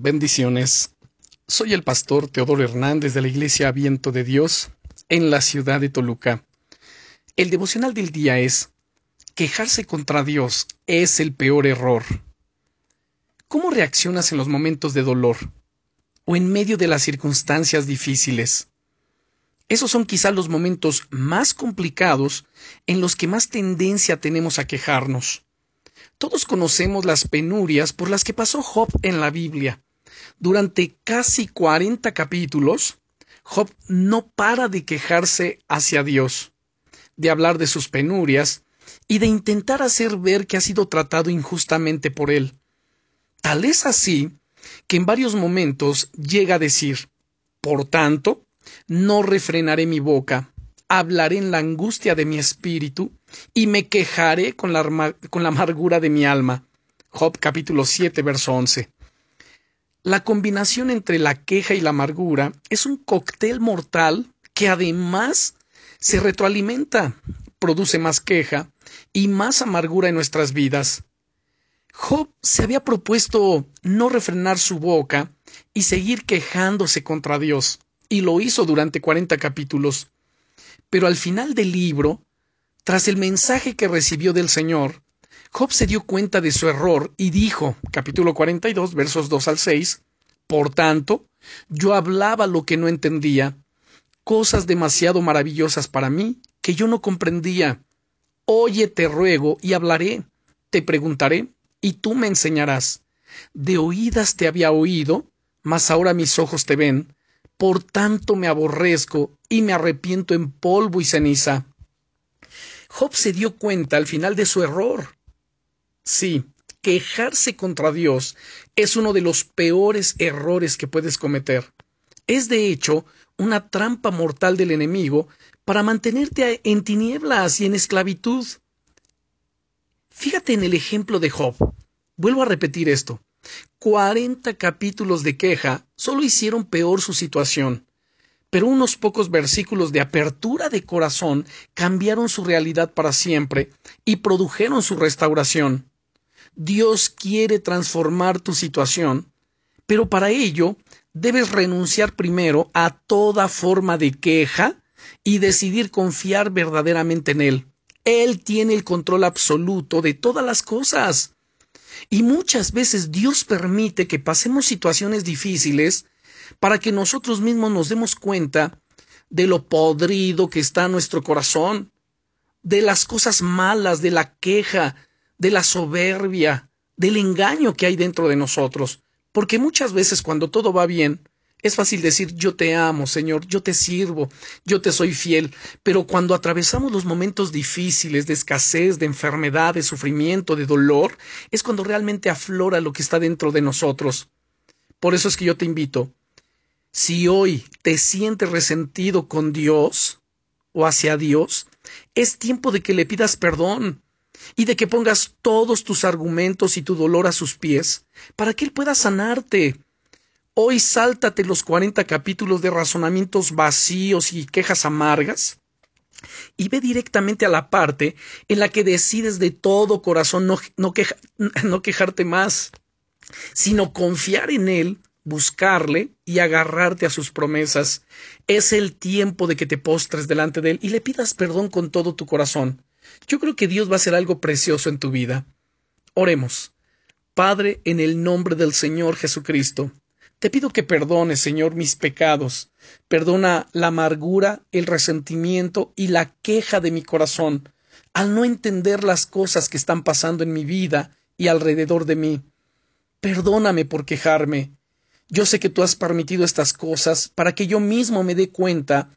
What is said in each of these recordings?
Bendiciones. Soy el pastor Teodoro Hernández de la Iglesia Viento de Dios en la ciudad de Toluca. El devocional del día es Quejarse contra Dios es el peor error. ¿Cómo reaccionas en los momentos de dolor o en medio de las circunstancias difíciles? Esos son quizá los momentos más complicados en los que más tendencia tenemos a quejarnos. Todos conocemos las penurias por las que pasó Job en la Biblia durante casi 40 capítulos, Job no para de quejarse hacia Dios, de hablar de sus penurias y de intentar hacer ver que ha sido tratado injustamente por él. Tal es así que en varios momentos llega a decir, por tanto, no refrenaré mi boca, hablaré en la angustia de mi espíritu y me quejaré con la, con la amargura de mi alma. Job capítulo 7, verso 11. La combinación entre la queja y la amargura es un cóctel mortal que además se retroalimenta, produce más queja y más amargura en nuestras vidas. Job se había propuesto no refrenar su boca y seguir quejándose contra Dios, y lo hizo durante cuarenta capítulos. Pero al final del libro, tras el mensaje que recibió del Señor, Job se dio cuenta de su error y dijo, capítulo 42, versos 2 al 6, Por tanto, yo hablaba lo que no entendía, cosas demasiado maravillosas para mí que yo no comprendía. Oye, te ruego y hablaré, te preguntaré y tú me enseñarás. De oídas te había oído, mas ahora mis ojos te ven. Por tanto me aborrezco y me arrepiento en polvo y ceniza. Job se dio cuenta al final de su error. Sí, quejarse contra Dios es uno de los peores errores que puedes cometer. Es de hecho una trampa mortal del enemigo para mantenerte en tinieblas y en esclavitud. Fíjate en el ejemplo de Job. Vuelvo a repetir esto. Cuarenta capítulos de queja solo hicieron peor su situación, pero unos pocos versículos de apertura de corazón cambiaron su realidad para siempre y produjeron su restauración. Dios quiere transformar tu situación, pero para ello debes renunciar primero a toda forma de queja y decidir confiar verdaderamente en Él. Él tiene el control absoluto de todas las cosas. Y muchas veces Dios permite que pasemos situaciones difíciles para que nosotros mismos nos demos cuenta de lo podrido que está nuestro corazón, de las cosas malas, de la queja, de la soberbia, del engaño que hay dentro de nosotros. Porque muchas veces cuando todo va bien, es fácil decir yo te amo, Señor, yo te sirvo, yo te soy fiel, pero cuando atravesamos los momentos difíciles de escasez, de enfermedad, de sufrimiento, de dolor, es cuando realmente aflora lo que está dentro de nosotros. Por eso es que yo te invito, si hoy te sientes resentido con Dios o hacia Dios, es tiempo de que le pidas perdón, y de que pongas todos tus argumentos y tu dolor a sus pies, para que Él pueda sanarte. Hoy sáltate los cuarenta capítulos de razonamientos vacíos y quejas amargas, y ve directamente a la parte en la que decides de todo corazón no, no, no quejarte más, sino confiar en Él, buscarle y agarrarte a sus promesas. Es el tiempo de que te postres delante de Él y le pidas perdón con todo tu corazón. Yo creo que Dios va a hacer algo precioso en tu vida. Oremos. Padre, en el nombre del Señor Jesucristo, te pido que perdones, Señor, mis pecados. Perdona la amargura, el resentimiento y la queja de mi corazón al no entender las cosas que están pasando en mi vida y alrededor de mí. Perdóname por quejarme. Yo sé que tú has permitido estas cosas para que yo mismo me dé cuenta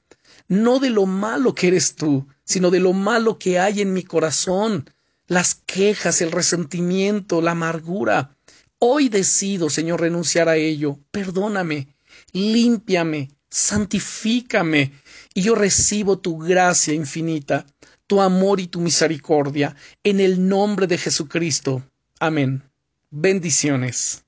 no de lo malo que eres tú, sino de lo malo que hay en mi corazón, las quejas, el resentimiento, la amargura. Hoy decido, Señor, renunciar a ello. Perdóname, límpiame, santifícame, y yo recibo tu gracia infinita, tu amor y tu misericordia, en el nombre de Jesucristo. Amén. Bendiciones.